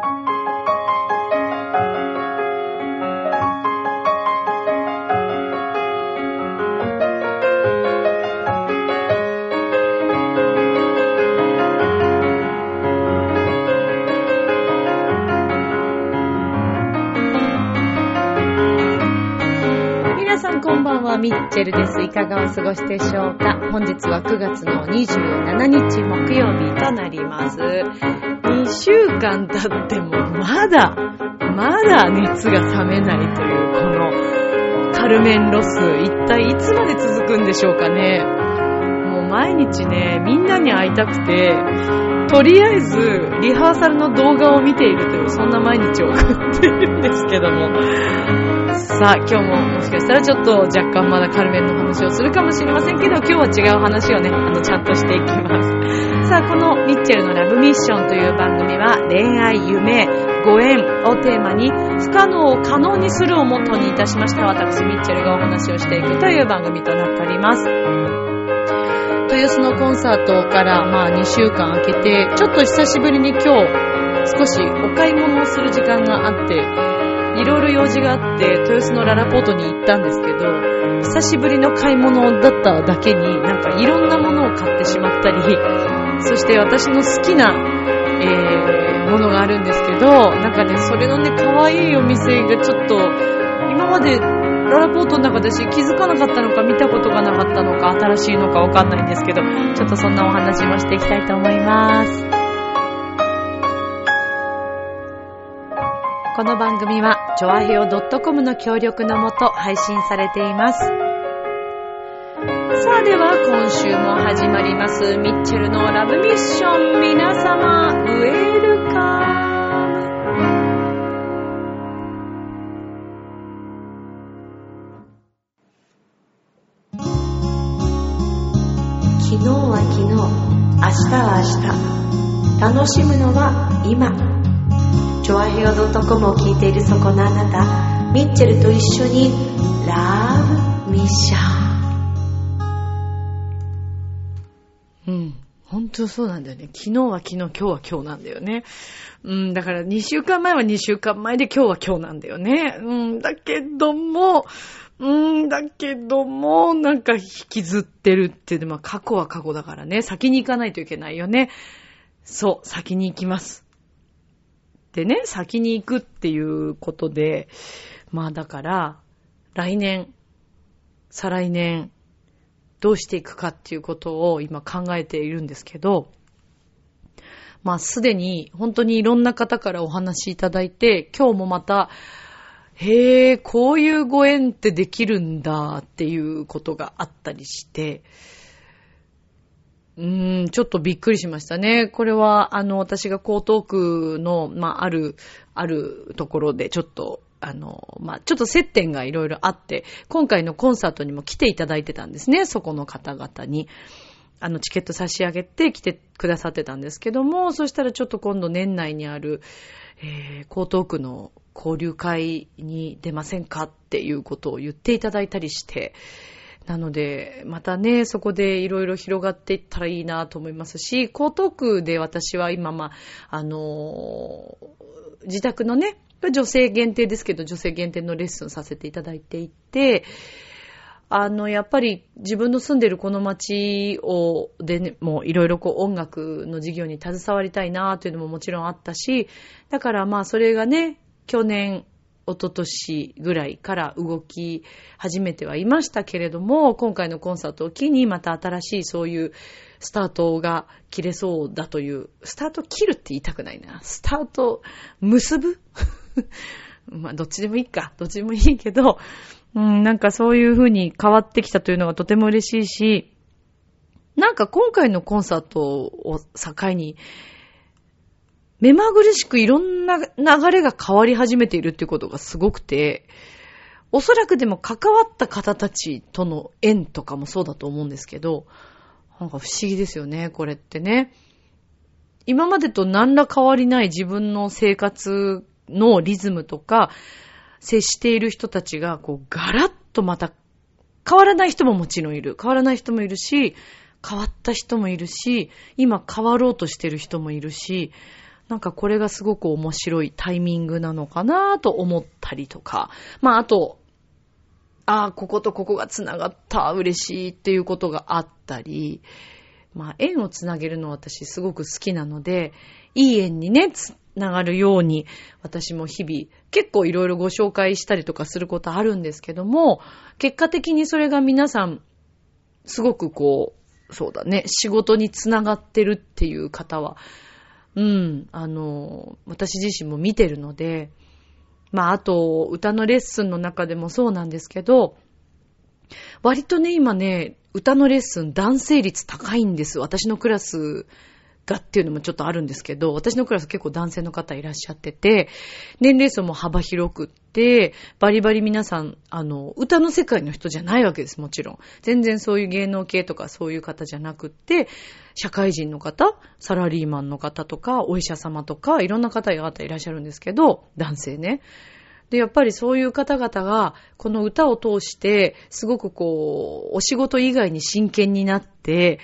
皆さんこんばんは、ミッチェルです。いかがお過ごしでしょうか？本日は9月の27日木曜日となります。1週間経ってもまだ、まだ熱が冷めないというこのカルメンロス、一体いつまで続くんでしょうかね。もう毎日ね、みんなに会いたくて、とりあえずリハーサルの動画を見ているという、そんな毎日を送っているんですけども、さあ、今日ももしかしたらちょっと若干まだカルメンの話をするかもしれませんけど、今日は違う話をね、あの、ちゃんとしていきます。さあ、このミッチェルのラブミッションという番組は、恋愛、夢、ご縁をテーマに、不可能を可能にするをモットーにいたしました私、ミッチェルがお話をしていくという番組となっております。豊洲のコンサートから、まあ、2週間空けて、ちょっと久しぶりに今日、少しお買い物をする時間があって、いろいろ用事があって、豊洲のララポートに行ったんですけど、久しぶりの買い物だっただけに、なんかいろんなものを買ってしまったり、そして私の好きな、えー、ものがあるんですけど、なんかね、それのね、可愛いお店がちょっと、今までララポートの中でし気づかなかったのか見たことがなかったのか新しいのかわかんないんですけど、ちょっとそんなお話もしていきたいと思います。この番組は、ちょあへよ .com の協力のもと配信されています。さあでは、今週も始まります、ミッチェルのラブミッション。皆様、ウェルカム。昨日は昨日、明日は明日。楽しむのは今。チョアヘオ .com を聞いているそこのあなた、ミッチェルと一緒に、ラブミッション。うん。本当そうなんだよね。昨日は昨日、今日は今日なんだよね。うん、だから2週間前は2週間前で今日は今日なんだよね。うん、だけども、うん、だけども、なんか引きずってるっていうのは過去は過去だからね。先に行かないといけないよね。そう、先に行きます。でね、先に行くっていうことで、まあだから、来年、再来年、どうしていくかっていうことを今考えているんですけど、まあすでに本当にいろんな方からお話しいただいて、今日もまた、へえ、こういうご縁ってできるんだっていうことがあったりして、うーん、ちょっとびっくりしましたね。これは、あの、私が江東区の、まあ、ある、あるところで、ちょっと、あの、まあ、ちょっと接点がいろいろあって、今回のコンサートにも来ていただいてたんですね、そこの方々に。あの、チケット差し上げて来てくださってたんですけども、そしたらちょっと今度年内にある、えー、江東区の交流会に出ませんかっていうことを言っていただいたりして、なので、またね、そこでいろいろ広がっていったらいいなと思いますし、江東区で私は今、まあ、あのー自宅のね、女性限定ですけど、女性限定のレッスンさせていただいていて、あの、やっぱり自分の住んでるこの街を、でね、もういろいろこう音楽の授業に携わりたいなというのももちろんあったし、だからまあそれがね、去年、一昨年ぐらいから動き始めてはいましたけれども、今回のコンサートを機にまた新しいそういうスタートが切れそうだという、スタート切るって言いたくないな。スタート結ぶ？まあどっちでもいいか。どっちでもいいけど、うん、なんかそういう風に変わってきたというのがとても嬉しいし、なんか今回のコンサートを境に、目まぐるしくいろんな流れが変わり始めているってことがすごくて、おそらくでも関わった方たちとの縁とかもそうだと思うんですけど、なんか不思議ですよね、これってね。今までと何ら変わりない自分の生活のリズムとか、接している人たちが、こう、ガラッとまた、変わらない人ももちろんいる。変わらない人もいるし、変わった人もいるし、今変わろうとしてる人もいるし、なんかこれがすごく面白いタイミングなのかなと思ったりとか、まああと、ああ、こことここが繋がった、嬉しいっていうことがあったり、まあ縁をつなげるの私すごく好きなので、いい縁にね、つながるように、私も日々結構いろいろご紹介したりとかすることあるんですけども、結果的にそれが皆さん、すごくこう、そうだね、仕事につながってるっていう方は、うん、あの、私自身も見てるので、まあ、あと、歌のレッスンの中でもそうなんですけど、割とね、今ね、歌のレッスン男性率高いんです。私のクラスがっていうのもちょっとあるんですけど、私のクラス結構男性の方いらっしゃってて、年齢層も幅広くって、バリバリ皆さん、あの、歌の世界の人じゃないわけです、もちろん。全然そういう芸能系とかそういう方じゃなくって、社会人の方、サラリーマンの方とか、お医者様とか、いろんな方がいらっしゃるんですけど、男性ね。で、やっぱりそういう方々が、この歌を通して、すごくこう、お仕事以外に真剣になって、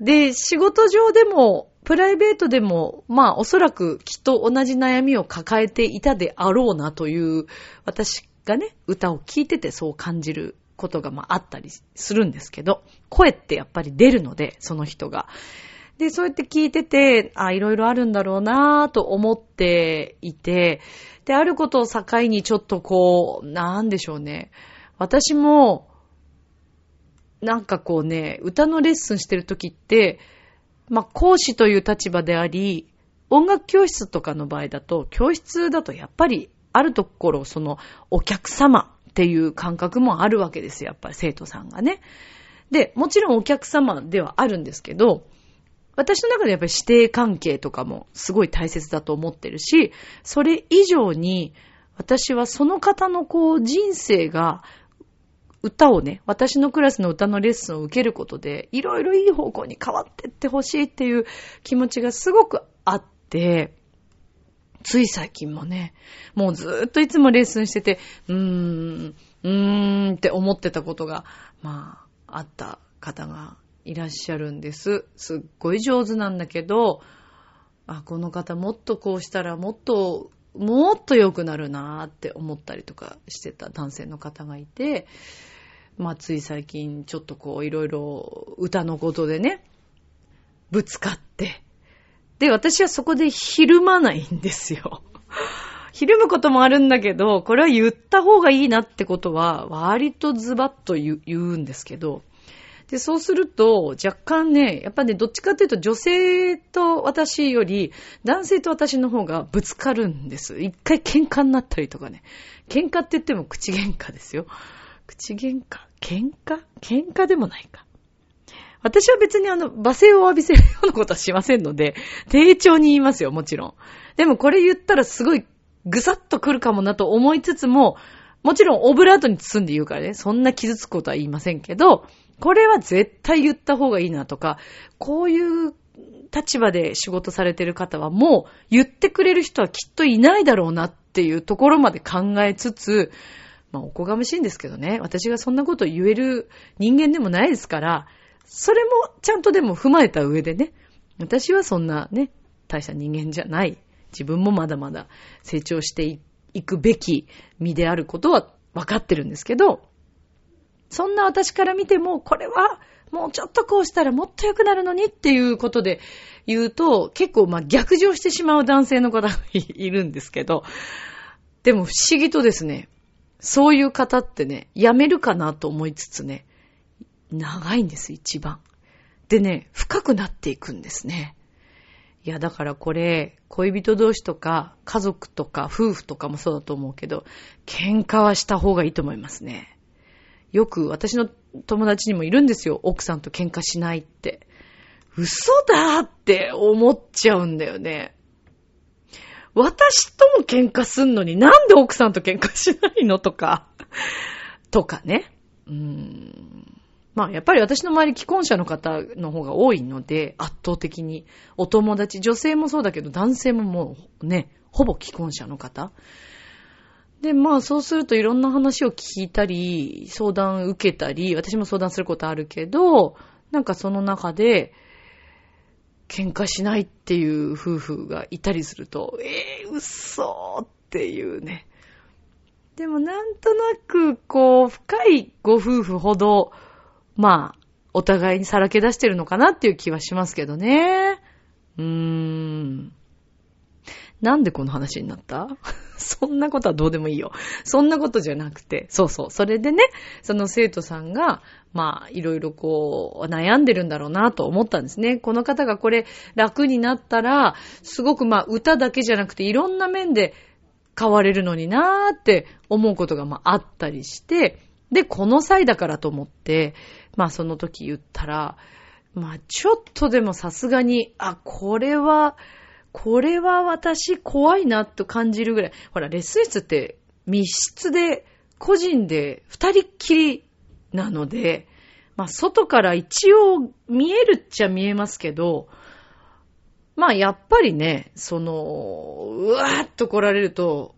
で、仕事上でも、プライベートでも、まあおそらくきっと同じ悩みを抱えていたであろうなという、私がね、歌を聴いててそう感じることがまああったりするんですけど、声ってやっぱり出るので、その人が。で、そうやって聞いてて、あ、いろいろあるんだろうなぁと思っていて、で、あることを境にちょっとこう、なんでしょうね。私も、なんかこうね、歌のレッスンしてる時って、まあ、講師という立場であり、音楽教室とかの場合だと、教室だとやっぱりあるところ、そのお客様っていう感覚もあるわけですよ、やっぱり生徒さんがね。で、もちろんお客様ではあるんですけど、私の中でやっぱり指定関係とかもすごい大切だと思ってるし、それ以上に私はその方のこう人生が歌をね、私のクラスの歌のレッスンを受けることで、いろいろいい方向に変わってってほしいっていう気持ちがすごくあって、つい最近もね、もうずっといつもレッスンしてて、うーん、うーんって思ってたことが、まあ、あった方がいらっしゃるんです。すっごい上手なんだけど、あ、この方もっとこうしたらもっと、もっと良くなるなーって思ったりとかしてた男性の方がいて、まあ、つい最近ちょっとこういろいろ歌のことでね、ぶつかって、で、私はそこでひるまないんですよ。ひるむこともあるんだけど、これは言った方がいいなってことは、割とズバッと言うんですけど、で、そうすると、若干ね、やっぱね、どっちかっていうと女性と私より、男性と私の方がぶつかるんです。一回喧嘩になったりとかね。喧嘩って言っても口喧嘩ですよ。口喧嘩？喧嘩？喧嘩でもないか。私は別にあの、罵声を浴びせるようなことはしませんので、丁重に言いますよ、もちろん。でもこれ言ったらすごいぐさっと来るかもなと思いつつも、もちろんオブラートに包んで言うからね、そんな傷つくことは言いませんけど、これは絶対言った方がいいなとか、こういう立場で仕事されてる方はもう言ってくれる人はきっといないだろうなっていうところまで考えつつ、まあ、おこがましいんですけどね。私がそんなこと言える人間でもないですから、それもちゃんとでも踏まえた上でね、私はそんなね、大した人間じゃない。自分もまだまだ成長していくべき身であることは分かってるんですけど、そんな私から見ても、これはもうちょっとこうしたらもっと良くなるのにっていうことで言うと、結構まあ逆上してしまう男性の方がいるんですけど、でも不思議とですね、そういう方ってね、やめるかなと思いつつね、長いんです、一番。でね、深くなっていくんですね。いや、だからこれ、恋人同士とか、家族とか、夫婦とかもそうだと思うけど、喧嘩はした方がいいと思いますね。よく私の友達にもいるんですよ。奥さんと喧嘩しないって。嘘だって思っちゃうんだよね。私とも喧嘩すんのになんで奥さんと喧嘩しないの？とか、とかね。うーん。まあやっぱり私の周り既婚者の方の方が多いので、圧倒的にお友達、女性もそうだけど男性ももうね、ほぼ既婚者の方。で、まあそうするといろんな話を聞いたり、相談受けたり、私も相談することあるけど、なんかその中で、喧嘩しないっていう夫婦がいたりすると、えー、嘘っていうね。でもなんとなく、こう、深いご夫婦ほど、まあ、お互いにさらけ出してるのかなっていう気はしますけどね。うーん。なんでこの話になった？そんなことはどうでもいいよ。そんなことじゃなくて、そうそう。それでね、その生徒さんが、まあ、いろいろこう、悩んでるんだろうなと思ったんですね。この方がこれ楽になったら、すごくまあ、歌だけじゃなくて、いろんな面で変われるのになーって思うことがまあ、あったりして、で、この際だからと思って、まあ、その時言ったら、まあ、ちょっとでもさすがに、あ、これは、これは私怖いなと感じるぐらい。ほら、レッスン室って密室で個人で二人っきりなので、まあ外から一応見えるっちゃ見えますけど、まあやっぱりね、その、うわーっと来られると、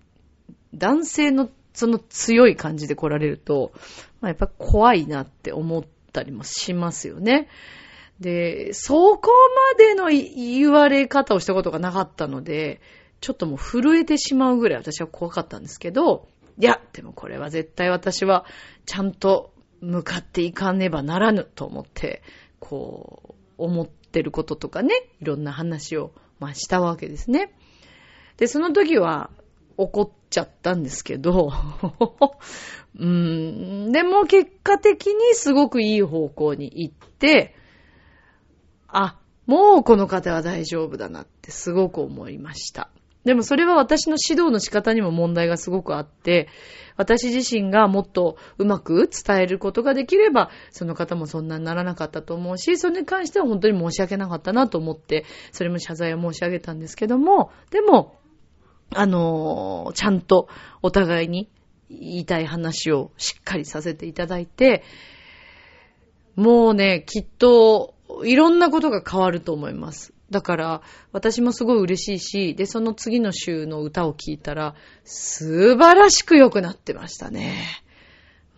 男性のその強い感じで来られると、まあやっぱ怖いなって思ったりもしますよね。で、そこまでの言われ方をしたことがなかったので、ちょっともう震えてしまうぐらい私は怖かったんですけど、いや、でもこれは絶対私はちゃんと向かっていかねばならぬと思って、こう、思ってることとかね、いろんな話を、まあしたわけですね。で、その時は怒っちゃったんですけど、うーん、でも結果的にすごくいい方向に行って、あ、もうこの方は大丈夫だなってすごく思いました。でもそれは私の指導の仕方にも問題がすごくあって、私自身がもっとうまく伝えることができれば、その方もそんなにならなかったと思うし、それに関しては本当に申し訳なかったなと思って、それも謝罪を申し上げたんですけども、でも、あのー、ちゃんとお互いに言いたい話をしっかりさせていただいて、もうね、きっと、いろんなことが変わると思います。だから、私もすごい嬉しいし、で、その次の週の歌を聴いたら、素晴らしく良くなってましたね。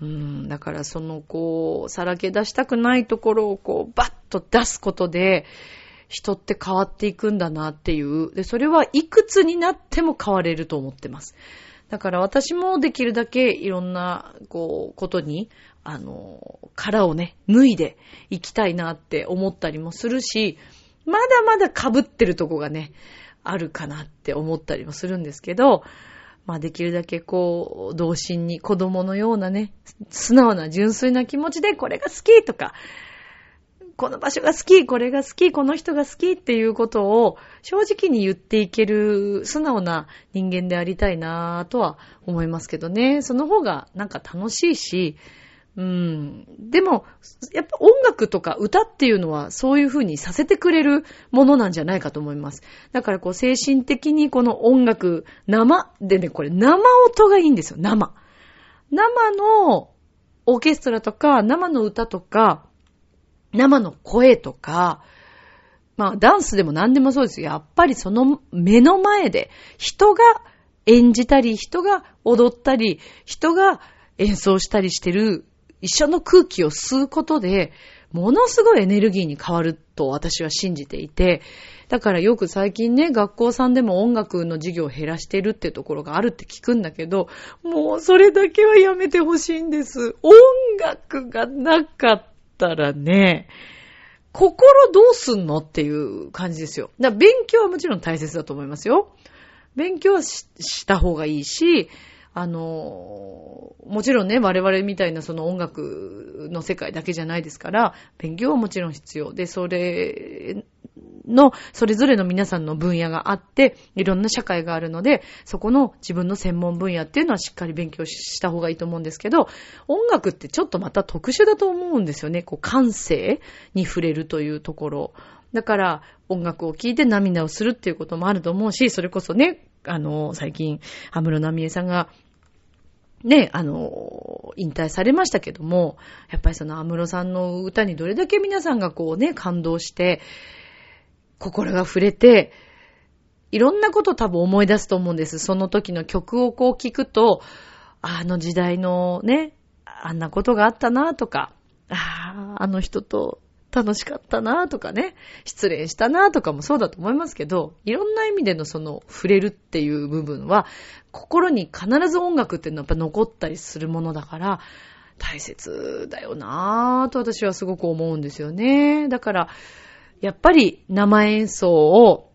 うん、だからその、こう、さらけ出したくないところをこう、バッと出すことで、人って変わっていくんだなっていう。で、それはいくつになっても変われると思ってます。だから私もできるだけいろんな、こう、ことに、あの、殻をね、脱いでいきたいなって思ったりもするし、まだまだ被ってるとこがね、あるかなって思ったりもするんですけど、まあできるだけこう、同心に子供のようなね、素直な純粋な気持ちでこれが好きとか、この場所が好き、これが好き、この人が好きっていうことを正直に言っていける素直な人間でありたいなぁとは思いますけどね。その方がなんか楽しいし、うん。でも、やっぱ音楽とか歌っていうのはそういう風にさせてくれるものなんじゃないかと思います。だからこう精神的にこの音楽、生でね、これ生音がいいんですよ、生。生のオーケストラとか、生の歌とか、生の声とか、まあダンスでも何でもそうですよ。やっぱりその目の前で人が演じたり、人が踊ったり、人が演奏したりしてる一緒の空気を吸うことで、ものすごいエネルギーに変わると私は信じていて、だからよく最近ね、学校さんでも音楽の授業を減らしてるってところがあるって聞くんだけど、もうそれだけはやめてほしいんです。音楽がなかったらね、心どうすんのっていう感じですよ。だから勉強はもちろん大切だと思いますよ。勉強はした方がいいし、あの、もちろんね、我々みたいなその音楽の世界だけじゃないですから、勉強はもちろん必要で、それの、それぞれの皆さんの分野があって、いろんな社会があるので、そこの自分の専門分野っていうのはしっかり勉強した方がいいと思うんですけど、音楽ってちょっとまた特殊だと思うんですよね。こう、感性に触れるというところ。だから、音楽を聴いて涙をするっていうこともあると思うし、それこそね、あの、最近、安室奈美恵さんがね、あの、引退されましたけども、やっぱりその安室さんの歌にどれだけ皆さんがこうね、感動して、心が触れて、いろんなこと多分思い出すと思うんです。その時の曲をこう聞くと、あの時代のね、あんなことがあったなとか、ああ、あの人と楽しかったなとかね、失恋したなとかもそうだと思いますけど、いろんな意味でのその触れるっていう部分は、心に必ず音楽っていうのはやっぱ残ったりするものだから、大切だよなぁと私はすごく思うんですよね。だから、やっぱり生演奏を、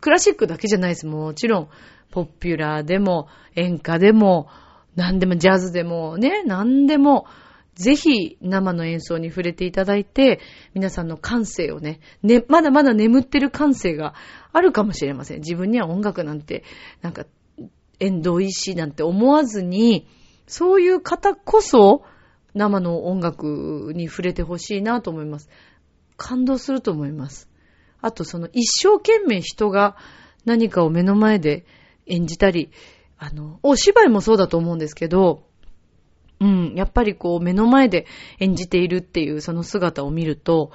クラシックだけじゃないです。もちろん、ポピュラーでも、演歌でも、何でもジャズでもね、何でも、ぜひ生の演奏に触れていただいて、皆さんの感性をね、ね、まだまだ眠ってる感性があるかもしれません。自分には音楽なんて、なんか、縁遠いしなんて思わずに、そういう方こそ、生の音楽に触れてほしいなと思います。感動すると思います。あと、その一生懸命人が何かを目の前で演じたり、あの、お芝居もそうだと思うんですけど、うん、やっぱりこう目の前で演じているっていうその姿を見ると、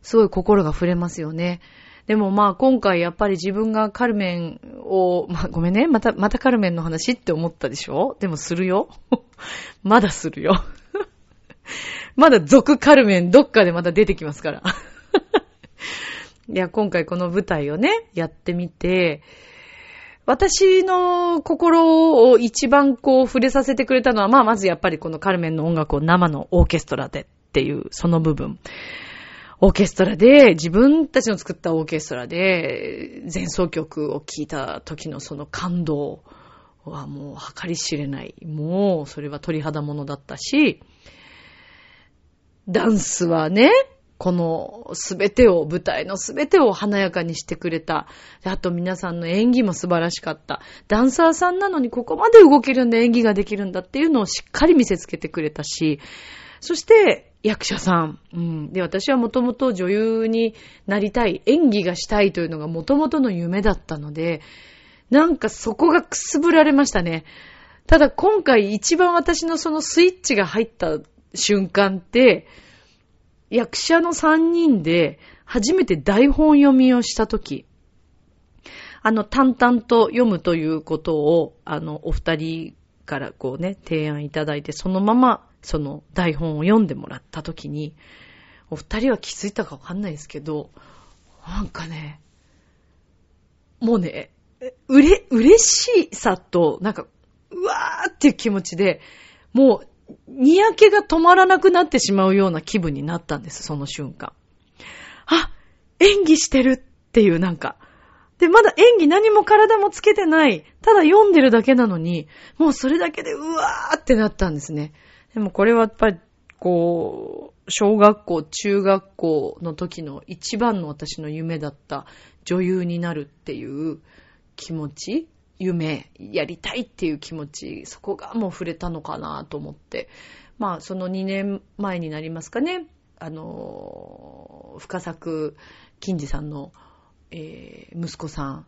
すごい心が触れますよね。でもまあ今回やっぱり自分がカルメンを、まあごめんね、また、またカルメンの話って思ったでしょ？でもするよ。まだするよ。まだ続カルメンどっかでまた出てきますから。いや、今回この舞台をね、やってみて、私の心を一番こう触れさせてくれたのは、まあまずやっぱりこのカルメンの音楽を生のオーケストラでっていうその部分。オーケストラで、自分たちの作ったオーケストラで前奏曲を聴いた時のその感動はもう計り知れない。もうそれは鳥肌ものだったし、ダンスはね、このすべてを、舞台のすべてを華やかにしてくれた。あと皆さんの演技も素晴らしかった。ダンサーさんなのにここまで動けるんだ、演技ができるんだっていうのをしっかり見せつけてくれたし、そして役者さん。うん、で、私はもともと女優になりたい、演技がしたいというのがもともとの夢だったので、なんかそこがくすぶられましたね。ただ今回一番私のそのスイッチが入った瞬間って、役者の3人で初めて台本読みをしたとき、あの、淡々と読むということを、あの、お二人からこうね、提案いただいて、そのまま、その台本を読んでもらったときに、お二人は気づいたかわかんないですけど、なんかね、もうね、うれ、嬉しさと、なんか、うわーっていう気持ちで、もうにやけが止まらなくなってしまうような気分になったんです、その瞬間。あ、演技してるっていうなんか。で、まだ演技何も体もつけてない。ただ読んでるだけなのに、もうそれだけでうわーってなったんですね。でもこれはやっぱり、こう、小学校、中学校の時の一番の私の夢だった女優になるっていう気持ち夢、やりたいっていう気持ち、そこがもう触れたのかなと思って。まあ、その2年前になりますかね。あの、深作金次さんの、えー、息子さん、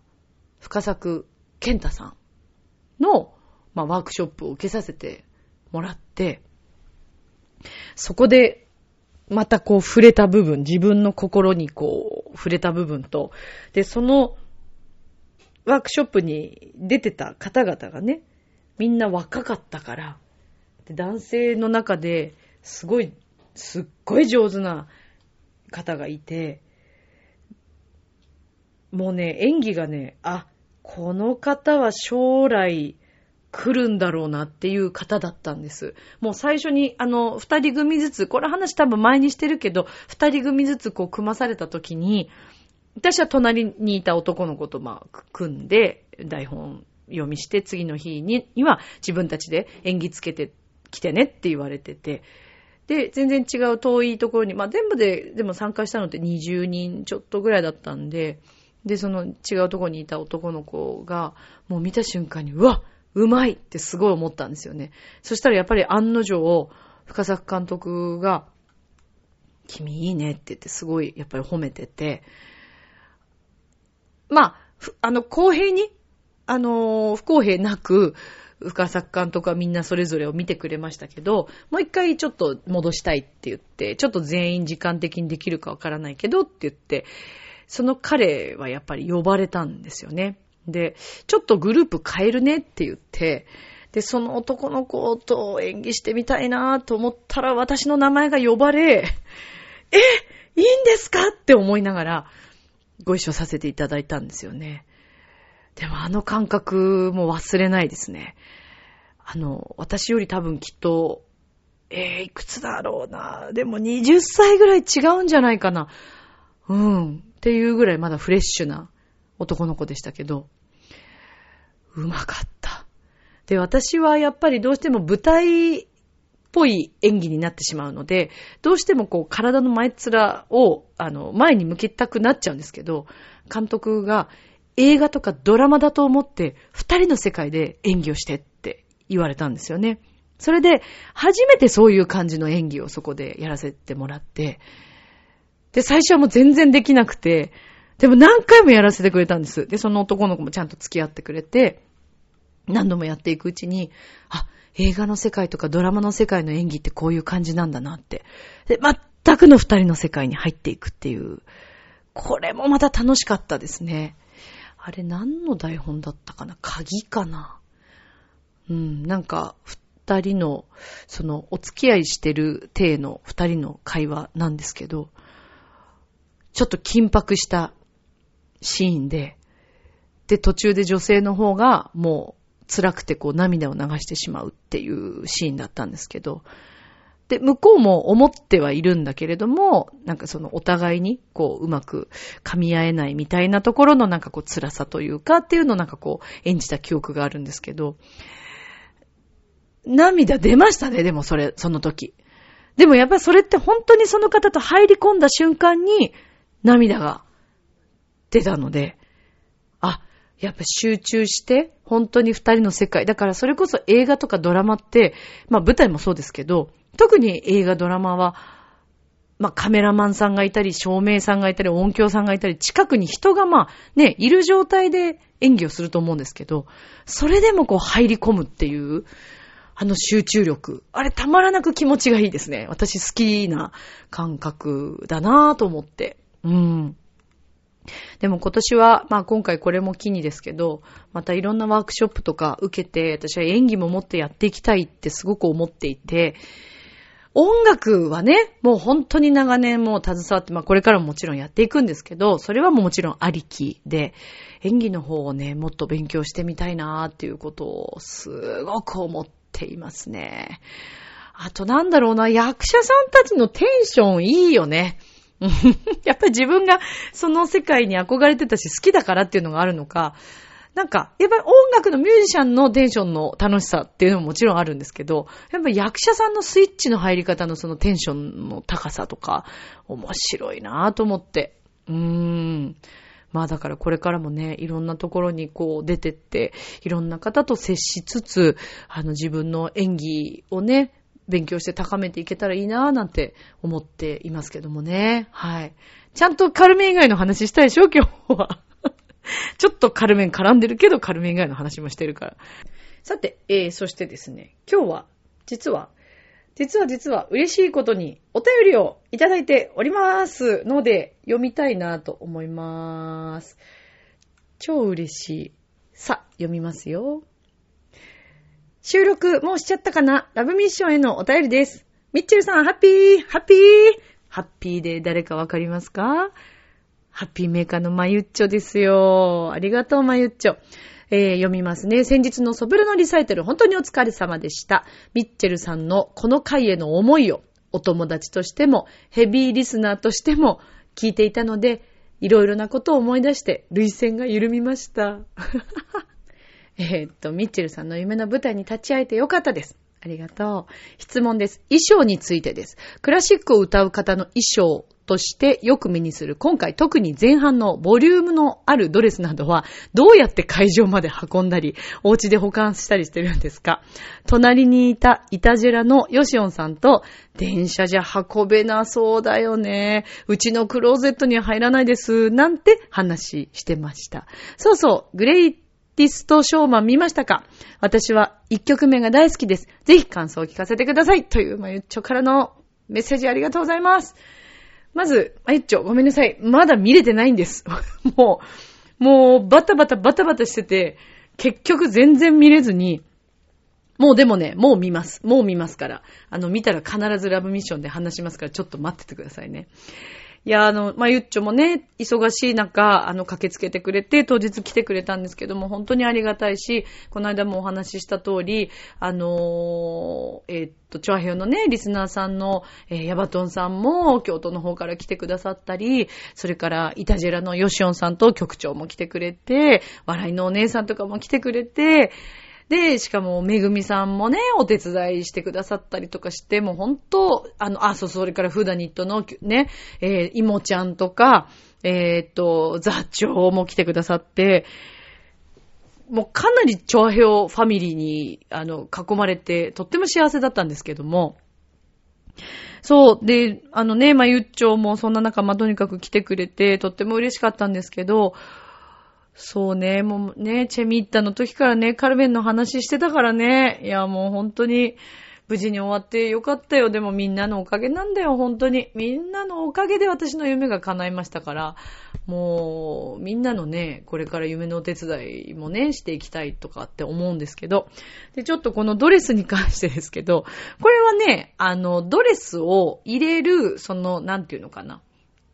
深作健太さんの、まあ、ワークショップを受けさせてもらって、そこで、またこう触れた部分、自分の心にこう触れた部分と、で、そのワークショップに出てた方々がね、みんな若かったから、で男性の中ですごい、すっごい上手な方がいて、もうね、演技がね、あ、この方は将来来るんだろうなっていう方だったんです。もう最初に、あの、二人組ずつ、これ話多分前にしてるけど、二人組ずつこう組まされた時に、私は隣にいた男の子とまあ、組んで、台本読みして、次の日には自分たちで演技つけてきてねって言われてて、で、全然違う遠いところに、まあ全部で、でも参加したのって20人ちょっとぐらいだったんで、で、その違うところにいた男の子が、もう見た瞬間に、うわうまいってすごい思ったんですよね。そしたらやっぱり案の定、深作監督が、君いいねって言ってすごいやっぱり褒めてて、まあ、あの、公平に、あの、不公平なく、深作監督はみんなそれぞれを見てくれましたけど、もう一回ちょっと戻したいって言って、ちょっと全員時間的にできるかわからないけどって言って、その彼はやっぱり呼ばれたんですよね。で、ちょっとグループ変えるねって言って、で、その男の子と演技してみたいなと思ったら私の名前が呼ばれ、えいいんですかって思いながら、ご一緒させていただいたんですよね。でもあの感覚も忘れないですね。あの、私より多分きっと、えー、いくつだろうな。でも20歳ぐらい違うんじゃないかな。うん。っていうぐらいまだフレッシュな男の子でしたけど、うまかった。で、私はやっぱりどうしても舞台ぽい演技になってしまうので、どうしてもこう体の前面を、あの、前に向けたくなっちゃうんですけど、監督が映画とかドラマだと思って二人の世界で演技をしてって言われたんですよね。それで、初めてそういう感じの演技をそこでやらせてもらって、で、最初はもう全然できなくて、でも何回もやらせてくれたんです。で、その男の子もちゃんと付き合ってくれて、何度もやっていくうちに、あ、映画の世界とかドラマの世界の演技ってこういう感じなんだなって。で、全くの二人の世界に入っていくっていう。これもまた楽しかったですね。あれ何の台本だったかな？鍵かな？うん、なんか、二人の、その、お付き合いしてる体の二人の会話なんですけど、ちょっと緊迫したシーンで、で、途中で女性の方がもう辛くてこう涙を流してしまうっていうシーンだったんですけど、で、向こうも思ってはいるんだけれども、なんかそのお互いにこううまく噛み合えないみたいなところのなんかこう辛さというかっていうのをなんかこう演じた記憶があるんですけど、涙出ましたね、でもそれ、その時。でもやっぱりそれって本当にその方と入り込んだ瞬間に涙が出たので、やっぱ集中して、本当に二人の世界。だからそれこそ映画とかドラマって、まあ舞台もそうですけど、特に映画ドラマは、まあカメラマンさんがいたり、照明さんがいたり、音響さんがいたり、近くに人がまあね、いる状態で演技をすると思うんですけど、それでもこう入り込むっていう、あの集中力。あれたまらなく気持ちがいいですね。私好きな感覚だなぁと思って。うん。でも今年は、まあ今回これも機にですけど、またいろんなワークショップとか受けて、私は演技ももっとやっていきたいってすごく思っていて、音楽はね、もう本当に長年もう携わって、まあこれからももちろんやっていくんですけど、それはもちろんありきで、演技の方をね、もっと勉強してみたいなーっていうことをすごく思っていますね。あとなんだろうな、役者さんたちのテンションいいよね。やっぱり自分がその世界に憧れてたし好きだからっていうのがあるのか、なんか、やっぱり音楽のミュージシャンのテンションの楽しさっていうのももちろんあるんですけど、やっぱり役者さんのスイッチの入り方のそのテンションの高さとか、面白いなぁと思って。うーん。まあだからこれからもね、いろんなところにこう出てって、いろんな方と接しつつ、あの自分の演技をね、勉強して高めていけたらいいなぁなんて思っていますけどもね。はい。ちゃんとカルメン以外の話したいでしょ？今日は。ちょっとカルメン絡んでるけど、カルメン以外の話もしてるから。さて、えー、そしてですね、今日は、実は、実は実は嬉しいことにお便りをいただいておりますので、読みたいなと思います。超嬉しい。さ、読みますよ。収録もうしちゃったかな？ラブミッションへのお便りです。ミッチェルさん、ハッピーハッピーハッピーで誰かわかりますか？ハッピーメーカーのマユッチョですよ。ありがとう、マユッチョ。えー、読みますね。先日のソブルのリサイタル、本当にお疲れ様でした。ミッチェルさんのこの回への思いを、お友達としても、ヘビーリスナーとしても、聞いていたので、いろいろなことを思い出して、涙腺が緩みました。えっと、ミッチェルさんの夢の舞台に立ち会えてよかったです。ありがとう。質問です。衣装についてです。クラシックを歌う方の衣装としてよく目にする、今回特に前半のボリュームのあるドレスなどは、どうやって会場まで運んだり、お家で保管したりしてるんですか隣にいたイタジェラのヨシオンさんと、電車じゃ運べなそうだよね。うちのクローゼットには入らないです。なんて話してました。そうそう、グレイティストショーマン見ましたか？私は一曲目が大好きです。ぜひ感想を聞かせてください。という、まゆっちょからのメッセージありがとうございます。まず、まゆっちょ、ごめんなさい。まだ見れてないんです。もう、もう、バタバタバタバタしてて、結局全然見れずに、もうでもね、もう見ます。もう見ますから。あの、見たら必ずラブミッションで話しますから、ちょっと待っててくださいね。いや、あの、まゆっちょもね、忙しい中、あの、駆けつけてくれて、当日来てくれたんですけども、本当にありがたいし、この間もお話しした通り、あのー、えー、っと、チョアヘヨのね、リスナーさんの、えー、ヤバトンさんも、京都の方から来てくださったり、それから、イタジェラのヨシオンさんと局長も来てくれて、笑いのお姉さんとかも来てくれて、で、しかも、めぐみさんもね、お手伝いしてくださったりとかして、もう本当、あの、あ、そう、それからフーダニットのね、えー、いもちゃんとか、えー、っと、座長も来てくださって、もうかなりチョアヘオファミリーに、あの、囲まれて、とっても幸せだったんですけども、そう。で、あのね、まゆっちょもそんな中、まあ、とにかく来てくれて、とっても嬉しかったんですけど、そうね、もうね、チェミッタの時からね、カルベンの話してたからね。いや、もう本当に、無事に終わってよかったよ。でもみんなのおかげなんだよ、本当に。みんなのおかげで私の夢が叶いましたから、もう、みんなのね、これから夢のお手伝いもね、していきたいとかって思うんですけど。で、ちょっとこのドレスに関してですけど、これはね、あの、ドレスを入れる、その、なんていうのかな。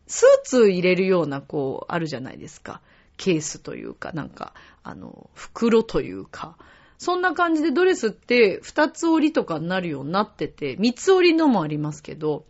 スーツ入れるような、こう、あるじゃないですか。ケースというか、なんか、あの、袋というか、そんな感じでドレスって二つ折りとかになるようになってて、三つ折りのもありますけど、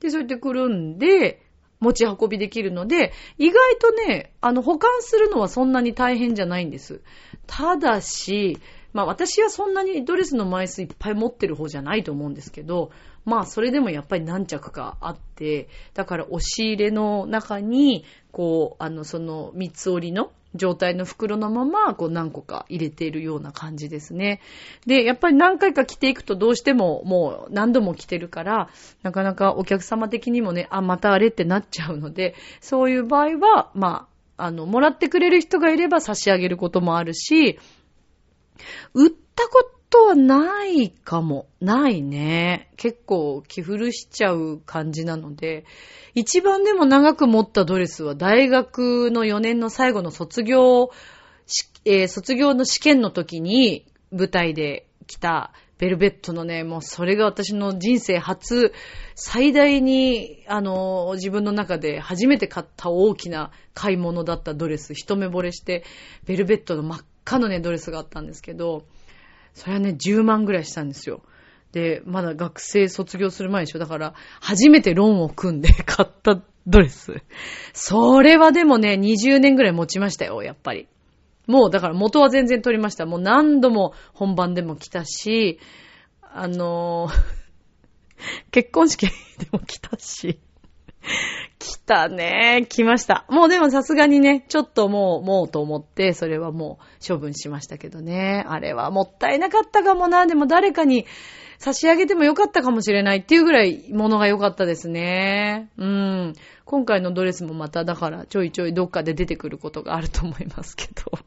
で、そうやってくるんで、持ち運びできるので、意外とね、あの、保管するのはそんなに大変じゃないんです。ただし、まあ私はそんなにドレスの枚数いっぱい持ってる方じゃないと思うんですけど、まあそれでもやっぱり何着かあって、だから押し入れの中に、こう、あの、その三つ折りの状態の袋のまま、こう何個か入れているような感じですね。で、やっぱり何回か着ていくとどうしてももう何度も着てるから、なかなかお客様的にもね、あ、またあれってなっちゃうので、そういう場合は、まあ、あの、もらってくれる人がいれば差し上げることもあるし、売ったことはないかも。ないね。結構着古しちゃう感じなので、一番でも長く持ったドレスは大学の4年の最後の卒業、えー、卒業の試験の時に舞台で着たベルベットのね、もうそれが私の人生初、最大に、あの、自分の中で初めて買った大きな買い物だったドレス、一目惚れして、ベルベットの真っ赤のね、ドレスがあったんですけど、それはね、10万ぐらいしたんですよ。で、まだ学生卒業する前でしょ。だから、初めてローンを組んで 買ったドレス。それはでもね、20年ぐらい持ちましたよ、やっぱり。もう、だから元は全然取りました。もう何度も本番でも来たし、あのー、結婚式でも来たし、来たね。来ました。もうでもさすがにね、ちょっともう、もうと思って、それはもう処分しましたけどね。あれはもったいなかったかもな。でも誰かに差し上げてもよかったかもしれないっていうぐらい物が良かったですね。うん。今回のドレスもまただからちょいちょいどっかで出てくることがあると思いますけど。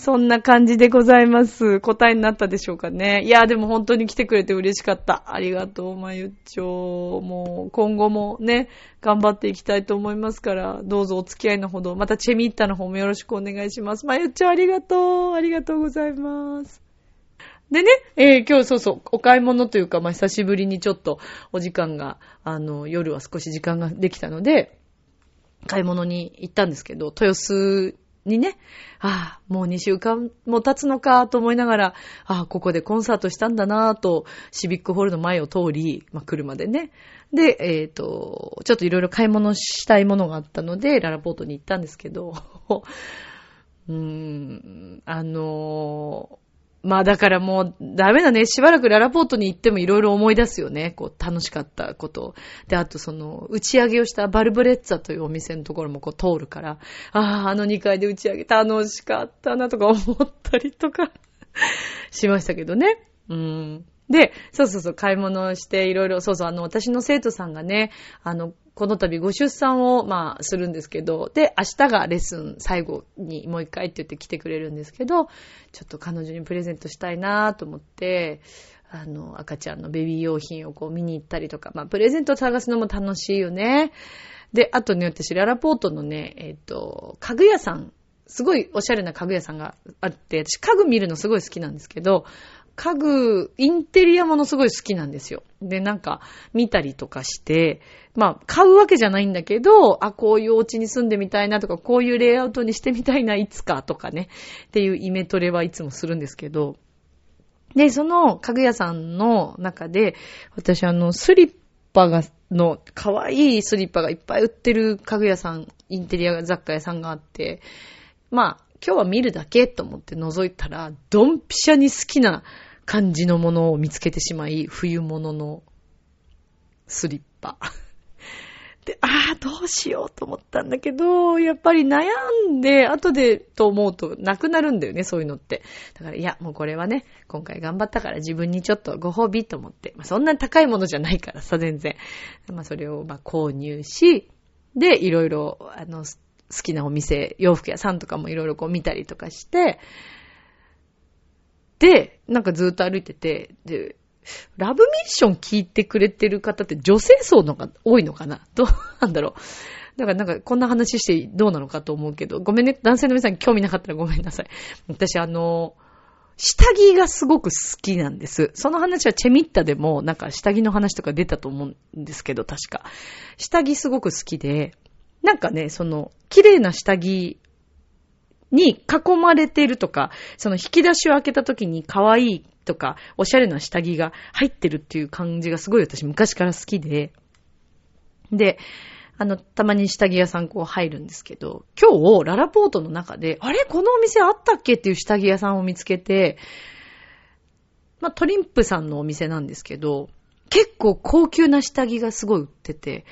そんな感じでございます。答えになったでしょうかね。いや、でも本当に来てくれて嬉しかった。ありがとう、まゆっちょ。もう、今後もね、頑張っていきたいと思いますから、どうぞお付き合いのほど、またチェミッタの方もよろしくお願いします。まゆっちょありがとう。ありがとうございます。でね、えー、今日そうそう、お買い物というか、まあ、久しぶりにちょっとお時間が、あの、夜は少し時間ができたので、買い物に行ったんですけど、豊洲にね、ああ、もう2週間も経つのかと思いながら、ああ、ここでコンサートしたんだなと、シビックホールの前を通り、まあ、車でね。で、えっ、ー、と、ちょっといろいろ買い物したいものがあったので、ララポートに行ったんですけど、うーん、あのまあだからもうダメだね。しばらくララポートに行ってもいろいろ思い出すよね。こう楽しかったことで、あとその打ち上げをしたバルブレッツァというお店のところもこう通るから、ああ、あの2階で打ち上げ楽しかったなとか思ったりとかしましたけどね。うん。で、そうそうそう、買い物して、いろいろ、そうそう、あの、私の生徒さんがね、あの、この度ご出産を、まあ、するんですけど、で、明日がレッスン最後にもう一回って言って来てくれるんですけど、ちょっと彼女にプレゼントしたいなと思って、あの、赤ちゃんのベビー用品をこう見に行ったりとか、まあ、プレゼントを探すのも楽しいよね。で、あとね、私、ララポートのね、えっ、と、家具屋さん、すごいおしゃれな家具屋さんがあって、私家具見るのすごい好きなんですけど、家具、インテリアものすごい好きなんですよ。で、なんか、見たりとかして、まあ、買うわけじゃないんだけど、あ、こういうお家に住んでみたいなとか、こういうレイアウトにしてみたいな、いつかとかね、っていうイメトレはいつもするんですけど、で、その家具屋さんの中で、私あの、スリッパが、の、可愛いスリッパがいっぱい売ってる家具屋さん、インテリア雑貨屋さんがあって、まあ、今日は見るだけと思って覗いたら、ドンピシャに好きな感じのものを見つけてしまい、冬物のスリッパ。で、ああ、どうしようと思ったんだけど、やっぱり悩んで、後でと思うとなくなるんだよね、そういうのって。だから、いや、もうこれはね、今回頑張ったから自分にちょっとご褒美と思って。まあ、そんな高いものじゃないからさ、全然。まあ、それを、まあ購入し、で、いろいろ、あの、好きなお店、洋服屋さんとかもいろいろこう見たりとかして、で、なんかずっと歩いてて、で、ラブミッション聞いてくれてる方って女性層のが多いのかな？どう なんだろう？だからなんかこんな話してどうなのかと思うけど、ごめんね、男性の皆さん興味なかったらごめんなさい。私あの、下着がすごく好きなんです。その話はチェミッタでもなんか下着の話とか出たと思うんですけど、確か。下着すごく好きで、なんかね、その、綺麗な下着に囲まれているとか、その引き出しを開けた時に可愛いとか、おしゃれな下着が入ってるっていう感じがすごい私昔から好きで、で、あの、たまに下着屋さんこう入るんですけど、今日、ララポートの中で、あれ？このお店あったっけっていう下着屋さんを見つけて、まあ、トリンプさんのお店なんですけど、結構高級な下着がすごい売ってて、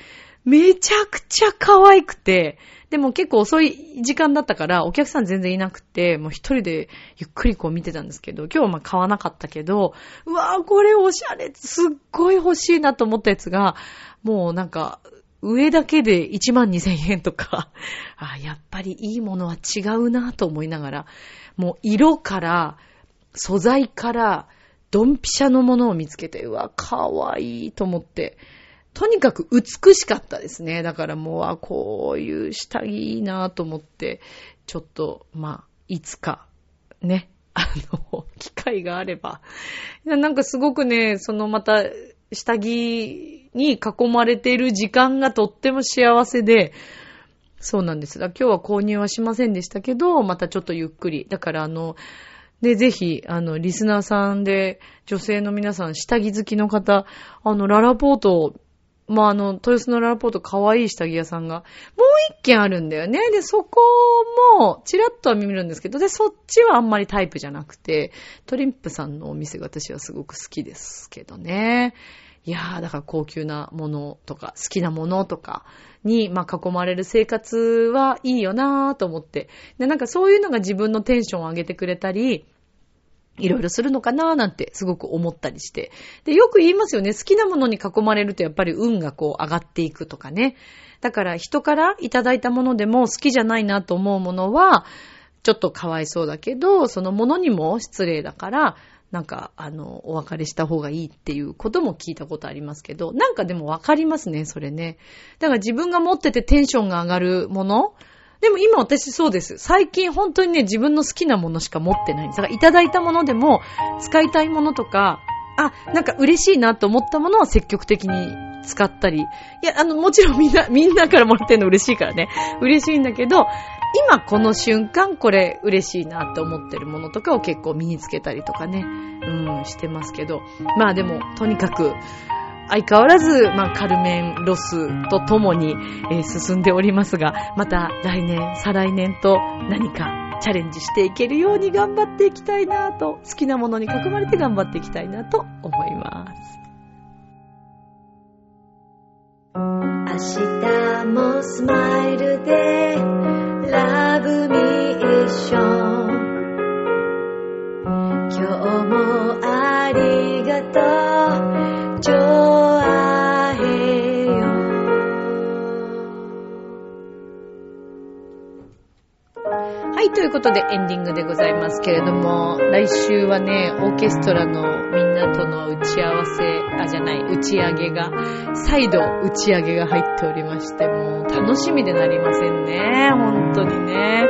めちゃくちゃ可愛くて、でも結構遅い時間だったから、お客さん全然いなくて、もう一人でゆっくりこう見てたんですけど、今日はまあ買わなかったけど、うわぁ、これおしゃれ、すっごい欲しいなと思ったやつが、もうなんか、上だけで1万2千円とか、あやっぱりいいものは違うなと思いながら、もう色から、素材から、ドンピシャのものを見つけて、うわ、かわいいと思って、とにかく美しかったですね。だからもう、あ、こういう下着いいなと思って、ちょっと、まあ、いつか、ね、あの、機会があれば。なんかすごくね、そのまた、下着に囲まれている時間がとっても幸せで、そうなんです。今日は購入はしませんでしたけど、またちょっとゆっくり。だからあの、で、ぜひ、あの、リスナーさんで、女性の皆さん、下着好きの方、あの、ララポートをまあ、あの、豊洲のララポート可愛い下着屋さんが、もう一軒あるんだよね。で、そこも、ちらっとは見るんですけど、で、そっちはあんまりタイプじゃなくて、トリンプさんのお店が私はすごく好きですけどね。いやー、だから高級なものとか、好きなものとかに、まあ、囲まれる生活はいいよなーと思って。で、なんかそういうのが自分のテンションを上げてくれたり、いろいろするのかなーなんてすごく思ったりして。で、よく言いますよね。好きなものに囲まれるとやっぱり運がこう上がっていくとかね。だから人からいただいたものでも好きじゃないなと思うものは、ちょっとかわいそうだけど、そのものにも失礼だから、なんか、あの、お別れした方がいいっていうことも聞いたことありますけど、なんかでもわかりますね、それね。だから自分が持っててテンションが上がるもの、でも今私そうです。最近本当にね、自分の好きなものしか持ってないんです。だからいただいたものでも、使いたいものとか、あ、なんか嬉しいなと思ったものを積極的に使ったり。いや、あの、もちろんみんな、みんなからもらってるの嬉しいからね。嬉しいんだけど、今この瞬間これ嬉しいなって思ってるものとかを結構身につけたりとかね、うん、してますけど。まあでも、とにかく、相変わらず、まあ、カルメンロスとともに、えー、進んでおりますが、また来年、再来年と何かチャレンジしていけるように頑張っていきたいなと、好きなものに囲まれて頑張っていきたいなと思います。明日もスマイルでラブミッション今日もありがとうということでエンディングでございますけれども、来週はね、オーケストラのみんなとの打ち合わせ、あ、じゃない、打ち上げが、再度打ち上げが入っておりまして、もう楽しみでなりませんね。本当にね。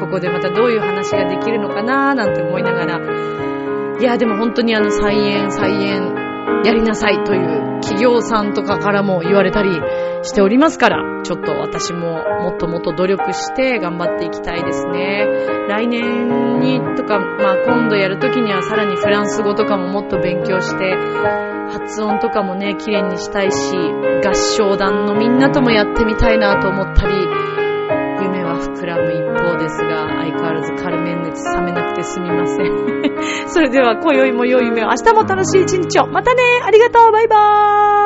ここでまたどういう話ができるのかななんて思いながら、いや、でも本当にあの、再演、再演、やりなさいという企業さんとかからも言われたりしておりますから、ちょっと私ももっともっと努力して頑張っていきたいですね。来年にとか、まあ今度やるときにはさらにフランス語とかももっと勉強して、発音とかもね、綺麗にしたいし、合唱団のみんなともやってみたいなと思ったり、膨らむ一方ですが、相変わらずカルメン熱冷めなくてすみません。それでは今宵も良い夢を、明日も楽しい一日を。またねありがとうバイバーイ